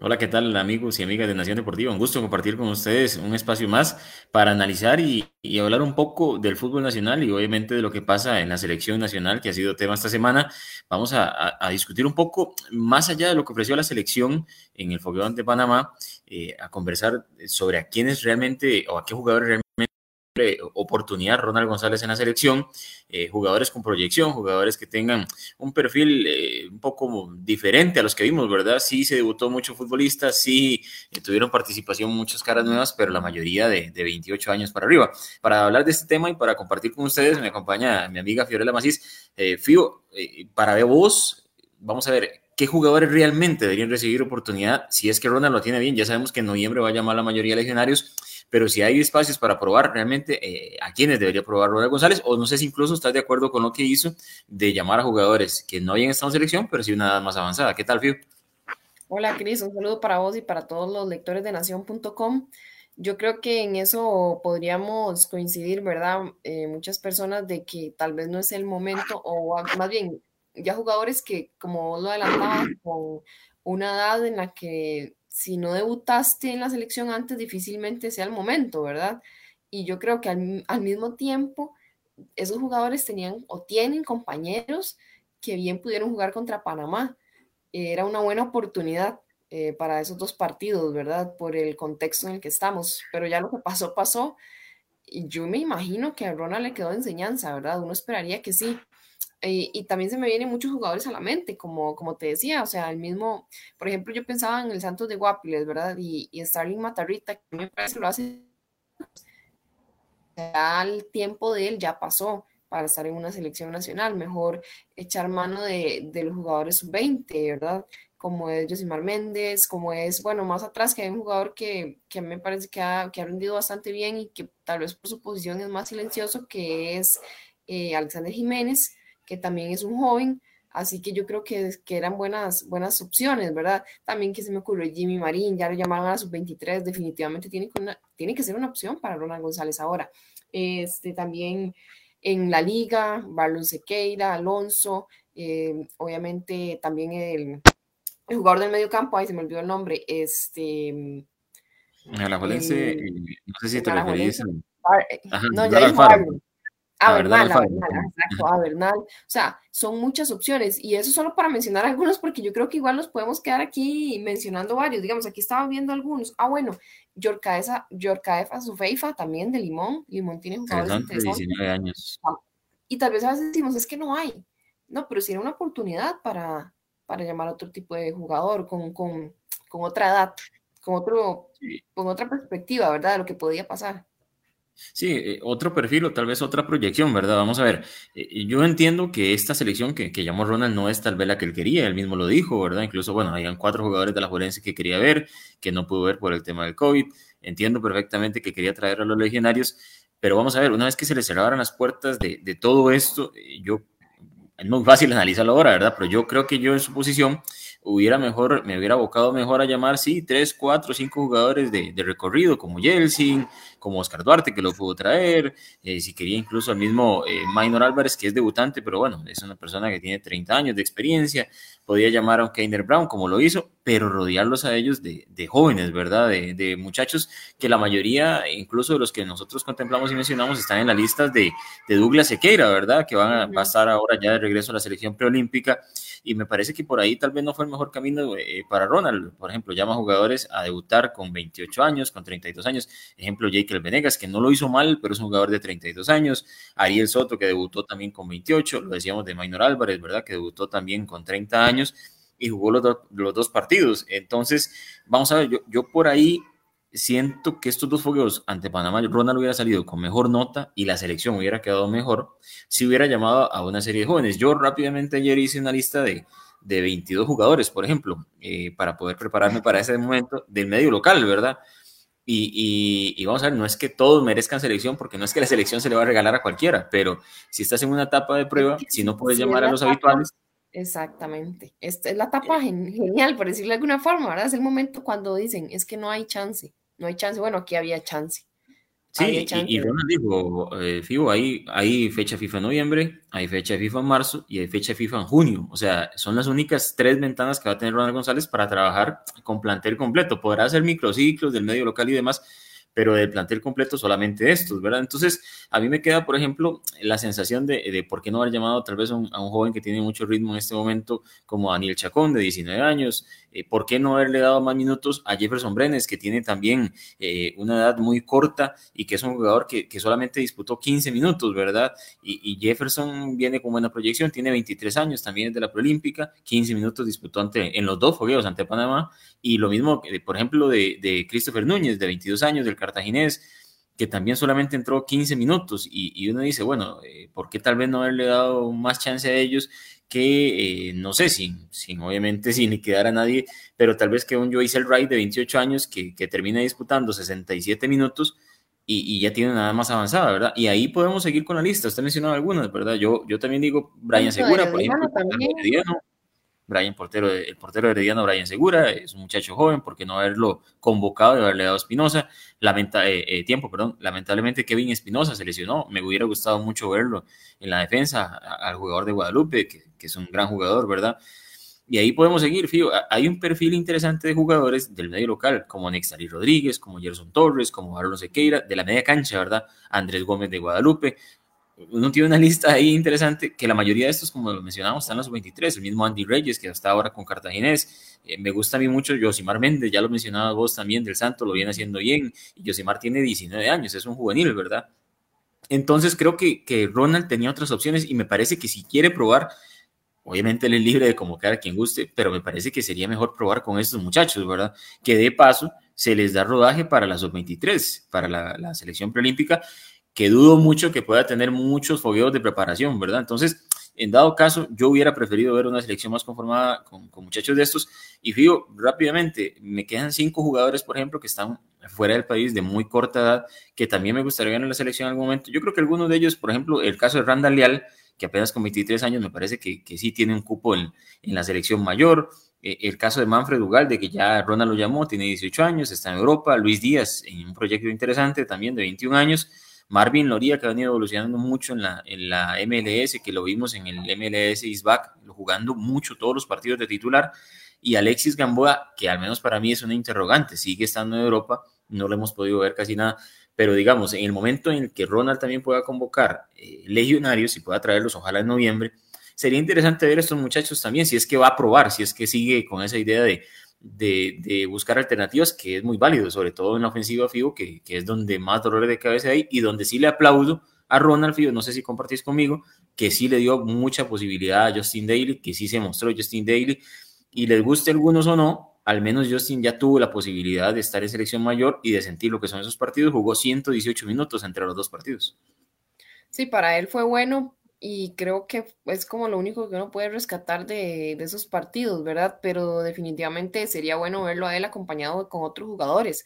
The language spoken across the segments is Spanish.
Hola, ¿qué tal amigos y amigas de Nación Deportiva? Un gusto compartir con ustedes un espacio más para analizar y, hablar un poco del fútbol nacional y obviamente de lo que pasa en la selección nacional, que ha sido tema esta semana. Vamos a, discutir un poco más allá de lo que ofreció la selección en el Fogueo de Panamá, eh, a conversar sobre a quiénes realmente o a qué jugadores realmente oportunidad Ronald González en la selección, eh, jugadores con proyección, jugadores que tengan un perfil eh, un poco diferente a los que vimos, ¿verdad? Sí se debutó mucho futbolistas, sí eh, tuvieron participación muchas caras nuevas, pero la mayoría de, 28 años para arriba. Para hablar de este tema y para compartir con ustedes, me acompaña mi amiga Fiorella Macís. Fío, para ver vos, vamos a ver, ¿qué jugadores realmente deberían recibir oportunidad? Si es que Ronald lo tiene bien, ya sabemos que en noviembre va a llamar la mayoría de legionarios, pero si hay espacios para probar realmente eh, a quienes debería probar Ronald González, o no sé si incluso estás de acuerdo con lo que hizo de llamar a jugadores que no hayan estado en selección, pero sí una edad más avanzada. ¿Qué tal, Fio? Hola, Cris, un saludo para vos y para todos los lectores de nación.com. Yo creo que en eso podríamos coincidir, ¿verdad? Eh, muchas personas de que tal vez no es el momento, o más bien, ya jugadores que, como vos lo adelantabas, con una edad en la que si no debutaste en la selección antes, difícilmente sea el momento, ¿verdad? Y yo creo que al, mismo tiempo, esos jugadores tenían o tienen compañeros que bien pudieron jugar contra Panamá. Era una buena oportunidad eh, para esos dos partidos, ¿verdad? Por el contexto en el que estamos. Pero ya lo que pasó, pasó. Y yo me imagino que a Ronald le quedó enseñanza, ¿verdad? Uno esperaría que sí. Eh, y también se me vienen muchos jugadores a la mente, como, como te decía, o sea, el mismo, por ejemplo, yo pensaba en el Santos de Guapiles, ¿verdad? Y, y Starling Matarrita, que me parece que lo hace, ya el tiempo de él ya pasó para estar en una selección nacional, mejor echar mano de, de los jugadores sub-20, ¿verdad? Como es Josimar Méndez, como es, bueno, más atrás que hay un jugador que, que me parece que ha, que ha rendido bastante bien y que tal vez por su posición es más silencioso, que es eh, Alexander Jiménez, que también es un joven, así que yo creo que, que eran buenas, buenas opciones, ¿verdad? También que se me ocurrió Jimmy Marín, ya lo llamaron a sus 23, definitivamente tiene que, tiene que ser una opción para Ronald González ahora. Este, también en la liga, Barlon Sequeira, Alonso, eh, obviamente también el, el, jugador del medio campo, ahí se me olvidó el nombre, este... Alajuelense, no sé si te referís. No, ya dijo a Bernal, a Bernal, exacto, a Bernal. O sea, son muchas opciones y eso solo para mencionar algunos porque yo creo que igual nos podemos quedar aquí mencionando varios. Digamos, aquí estaba viendo algunos. Ah, bueno, Yorcaefa Sufeifa también de Limón. Limón tiene jugadores interesantes. 19 años. Y tal vez a veces decimos, es que no hay. No, pero si era una oportunidad para, para llamar a otro tipo de jugador con, con, con otra edad, con, otro, con otra perspectiva, ¿verdad? De lo que podía pasar. Sí, eh, otro perfil o tal vez otra proyección, ¿verdad? Vamos a ver, eh, yo entiendo que esta selección que, que, llamó Ronald no es tal vez la que él quería, él mismo lo dijo, ¿verdad? Incluso, bueno, habían cuatro jugadores de la Juventus que quería ver, que no pudo ver por el tema del COVID. Entiendo perfectamente que quería traer a los legionarios, pero vamos a ver, una vez que se le cerraran las puertas de, de todo esto, eh, yo, es muy fácil analizarlo ahora, ¿verdad? Pero yo creo que yo en su posición hubiera mejor, me hubiera abocado mejor a llamar, sí, tres, cuatro, cinco jugadores de, de recorrido, como Yeltsin, como Oscar Duarte, que lo pudo traer, eh, si quería incluso al mismo eh, Minor Álvarez, que es debutante, pero bueno, es una persona que tiene 30 años de experiencia, podía llamar a un Keiner Brown, como lo hizo, pero rodearlos a ellos de, de jóvenes, ¿verdad? De, de, muchachos que la mayoría, incluso de los que nosotros contemplamos y mencionamos, están en las listas de, de Douglas Sequeira, ¿verdad? Que van a, estar ahora ya de regreso a la selección preolímpica y me parece que por ahí tal vez no fue el mejor camino eh, para Ronald. Por ejemplo, llama a jugadores a debutar con 28 años, con 32 años. Ejemplo, Jake Venegas, que no lo hizo mal, pero es un jugador de 32 años. Ariel Soto, que debutó también con 28. Lo decíamos de Maynor Álvarez, ¿verdad? Que debutó también con 30 años y jugó los, los dos partidos. Entonces, vamos a ver, yo, yo por ahí siento que estos dos fogueos ante Panamá, Ronald hubiera salido con mejor nota y la selección hubiera quedado mejor si hubiera llamado a una serie de jóvenes. Yo rápidamente ayer hice una lista de, de 22 jugadores, por ejemplo, eh, para poder prepararme para ese momento del medio local, ¿verdad? Y, y, vamos a ver, no es que todos merezcan selección, porque no es que la selección se le va a regalar a cualquiera, pero si estás en una etapa de prueba, si no puedes llamar a los habituales. Exactamente. Esta es la etapa genial, por decirlo de alguna forma, ¿verdad? Es el momento cuando dicen, es que no hay chance, no hay chance. Bueno, aquí había chance. Sí, y, y, Ronald dijo, eh, Fibo, hay, hay fecha FIFA en noviembre, hay fecha FIFA en marzo y hay fecha FIFA en junio. O sea, son las únicas tres ventanas que va a tener Ronald González para trabajar con plantel completo. Podrá hacer microciclos del medio local y demás, pero del plantel completo solamente estos, ¿verdad? Entonces, a mí me queda, por ejemplo, la sensación de, de por qué no haber llamado tal vez a un, joven que tiene mucho ritmo en este momento, como Daniel Chacón, de 19 años, eh, ¿por qué no haberle dado más minutos a Jefferson Brenes, que tiene también eh, una edad muy corta y que es un jugador que, que solamente disputó 15 minutos, ¿verdad? Y, y, Jefferson viene con buena proyección, tiene 23 años, también es de la Proolímpica, 15 minutos disputó ante, en los dos fogueos ante Panamá, y lo mismo, por ejemplo, de, de Christopher Núñez, de 22 años, del cartaginés, que también solamente entró 15 minutos y, uno dice, bueno, eh, ¿por qué tal vez no haberle dado más chance a ellos que, eh, no sé, sin, sin obviamente sin liquidar a nadie, pero tal vez que un Joyce Wright de 28 años que, que termina disputando 67 minutos y, ya tiene nada más avanzada, ¿verdad? Y ahí podemos seguir con la lista. Usted mencionó algunas, ¿verdad? Yo, yo también digo Brian Segura, por ejemplo, Brian Portero, el portero herediano Brian Segura, es un muchacho joven, ¿por qué no haberlo convocado y haberle dado Espinosa? Lamenta, eh, eh, tiempo, perdón. Lamentablemente Kevin Espinosa se lesionó, me hubiera gustado mucho verlo en la defensa al jugador de Guadalupe, que, es un gran jugador, ¿verdad? Y ahí podemos seguir, Fío. Hay un perfil interesante de jugadores del medio local, como Nextari Rodríguez, como Gerson Torres, como Arlo Sequeira, de la media cancha, ¿verdad? Andrés Gómez de Guadalupe, uno tiene una lista ahí interesante que la mayoría de estos, como mencionamos, están los 23. El mismo Andy Reyes, que está ahora con Cartaginés. Eh, me gusta a mí mucho Josimar Méndez, ya lo mencionabas vos también, del Santo, lo viene haciendo bien. Y Josimar tiene 19 años, es un juvenil, ¿verdad? Entonces creo que, que Ronald tenía otras opciones y me parece que si quiere probar, obviamente él es libre de convocar a quien guste, pero me parece que sería mejor probar con estos muchachos, ¿verdad? Que de paso se les da rodaje para la sub-23, para la selección preolímpica que dudo mucho que pueda tener muchos fogueos de preparación, ¿verdad? Entonces, en dado caso, yo hubiera preferido ver una selección más conformada con, muchachos de estos. Y fijo, rápidamente, me quedan cinco jugadores, por ejemplo, que están fuera del país de muy corta edad, que también me gustaría ver en la selección en algún momento. Yo creo que algunos de ellos, por ejemplo, el caso de Randall Leal, que apenas con 23 años me parece que, que sí tiene un cupo en, en la selección mayor. Eh, el caso de Manfred Ugalde, que ya Ronald lo llamó, tiene 18 años, está en Europa. Luis Díaz, en un proyecto interesante también de 21 años. Marvin Loría, que ha venido evolucionando mucho en la, en la MLS, que lo vimos en el MLS Isback, jugando mucho todos los partidos de titular, y Alexis Gamboa, que al menos para mí es una interrogante, sigue estando en Europa, no lo hemos podido ver casi nada, pero digamos, en el momento en el que Ronald también pueda convocar eh, legionarios y pueda traerlos, ojalá en noviembre, sería interesante ver a estos muchachos también, si es que va a probar, si es que sigue con esa idea de, de, buscar alternativas, que es muy válido, sobre todo en la ofensiva FIBO, que, que es donde más dolores de cabeza hay y donde sí le aplaudo a Ronald FIBO, no sé si compartís conmigo, que sí le dio mucha posibilidad a Justin Daly, que sí se mostró Justin Daly, y les guste algunos o no, al menos Justin ya tuvo la posibilidad de estar en selección mayor y de sentir lo que son esos partidos, jugó 118 minutos entre los dos partidos. Sí, para él fue bueno, y creo que es como lo único que uno puede rescatar de, esos partidos, ¿verdad? Pero definitivamente sería bueno verlo a él acompañado con otros jugadores,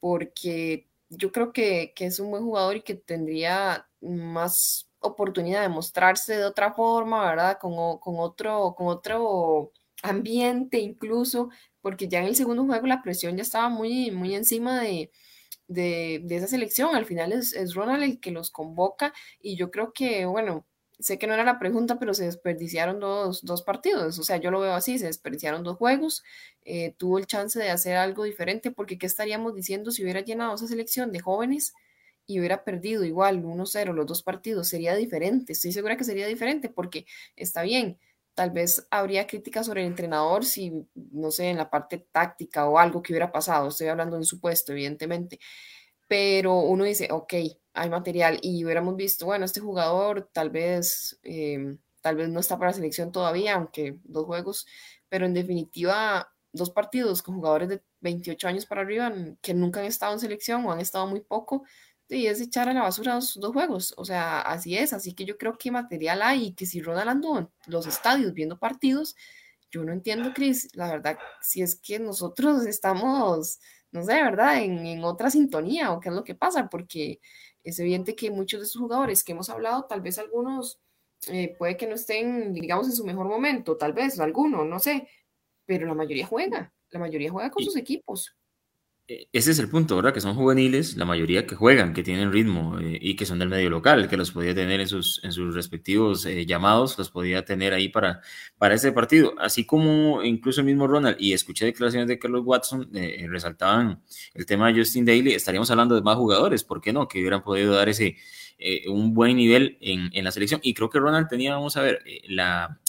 porque yo creo que, es un buen jugador y que tendría más oportunidad de mostrarse de otra forma, ¿verdad? Con, con, otro, con otro ambiente incluso, porque ya en el segundo juego la presión ya estaba muy, muy encima de, de, esa selección. Al final es, es Ronald el que los convoca y yo creo que, bueno, sé que no era la pregunta, pero se desperdiciaron dos, partidos. O sea, yo lo veo así, se desperdiciaron dos juegos. Eh, tuvo el chance de hacer algo diferente, porque ¿qué estaríamos diciendo si hubiera llenado esa selección de jóvenes y hubiera perdido igual 1-0 los dos partidos? Sería diferente, estoy segura que sería diferente, porque está bien. Tal vez habría críticas sobre el entrenador si, no sé, en la parte táctica o algo que hubiera pasado. Estoy hablando en supuesto, evidentemente. Pero uno dice, ok, hay material y hubiéramos visto, bueno, este jugador tal vez, em, tal vez no está para selección todavía, aunque dos juegos, pero en definitiva, dos partidos con jugadores de 28 años para arriba que nunca han estado en selección o han estado muy poco, y es echar a la basura dos, dos, juegos, o sea, así es, así que yo creo que material hay y que si Ronald anduvo en los estadios viendo partidos, yo no entiendo, Cris, la verdad, si es que nosotros estamos, no sé, ¿verdad?, en, en otra sintonía o qué es lo que pasa, porque es evidente que muchos de esos jugadores que hemos hablado, tal vez algunos eh, puede que no estén, digamos, en su mejor momento, tal vez alguno, no sé, pero la mayoría juega, la mayoría juega con sus equipos. E, ese es el punto, ¿verdad? Que son juveniles, la mayoría que juegan, que tienen ritmo eh, y que son del medio local, que los podía tener en sus, en sus respectivos eh, llamados, los podía tener ahí para, para ese partido. Así como incluso el mismo Ronald, y escuché declaraciones de Carlos Watson, eh, resaltaban el tema de Justin Daly, estaríamos hablando de más jugadores, ¿por qué no? Que hubieran podido dar ese, un buen nivel en, en, la selección. Y creo que Ronald tenía, vamos a ver, la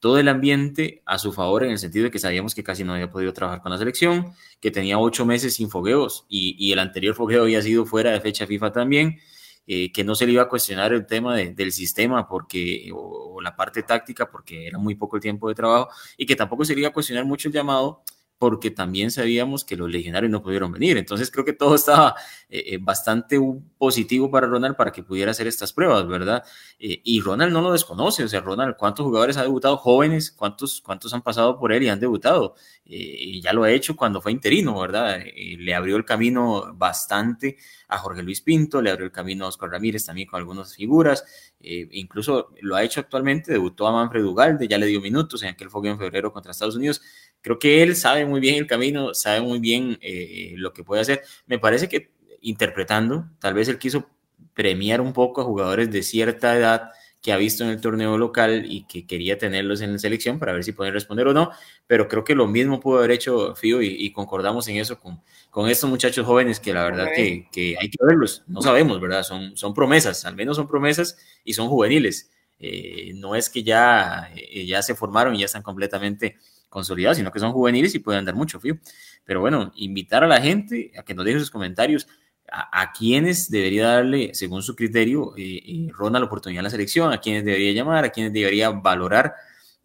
todo el ambiente a su favor en el sentido de que sabíamos que casi no había podido trabajar con la selección, que tenía ocho meses sin fogueos y, el anterior fogueo había sido fuera de fecha FIFA también, eh, que no se le iba a cuestionar el tema del sistema porque, o, la parte táctica porque era muy poco el tiempo de trabajo y que tampoco se le iba a cuestionar mucho el llamado porque también sabíamos que los legionarios no pudieron venir. Entonces creo que todo estaba eh, eh, bastante positivo para Ronald para que pudiera hacer estas pruebas, ¿verdad? Eh, y Ronald no lo desconoce, o sea, Ronald, ¿cuántos jugadores ha debutado jóvenes? ¿Cuántos, cuántos han pasado por él y han debutado? y ya lo ha hecho cuando fue interino, ¿verdad? le abrió el camino bastante a Jorge Luis Pinto, le abrió el camino a Oscar Ramírez también con algunas figuras, incluso lo ha hecho actualmente, debutó a Manfred Ugalde, ya le dio minutos en aquel fogueo en febrero contra Estados Unidos creo que él sabe muy bien el camino, sabe muy bien eh, lo que puede hacer. Me parece que interpretando, tal vez él quiso premiar un poco a jugadores de cierta edad que ha visto en el torneo local y que quería tenerlos en la selección para ver si pueden responder o no, pero creo que lo mismo pudo haber hecho Fío y, concordamos en eso con, con estos muchachos jóvenes que la verdad que, que, hay que verlos, no sabemos, ¿verdad? Son, son promesas, al menos son promesas y son juveniles. Eh, no es que ya, eh, ya se formaron y ya están completamente consolidados, sino que son juveniles y pueden dar mucho, fío. Pero bueno, invitar a la gente a que nos deje sus comentarios a, quienes debería darle, según su criterio, eh, eh, Ronald la oportunidad en la selección, a quienes debería llamar, a quienes debería valorar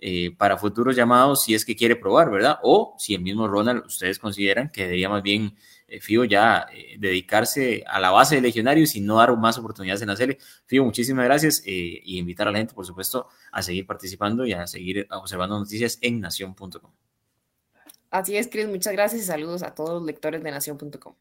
eh, para futuros llamados si es que quiere probar, ¿verdad? O si el mismo Ronald ustedes consideran que debería más bien eh, Fío ya eh, dedicarse a la base de legionarios y no dar más oportunidades en la serie. Fío, muchísimas gracias y invitar a la gente, por supuesto, a seguir participando y a seguir observando noticias en nación.com. Así es, Cris, muchas gracias y saludos a todos los lectores de nación.com.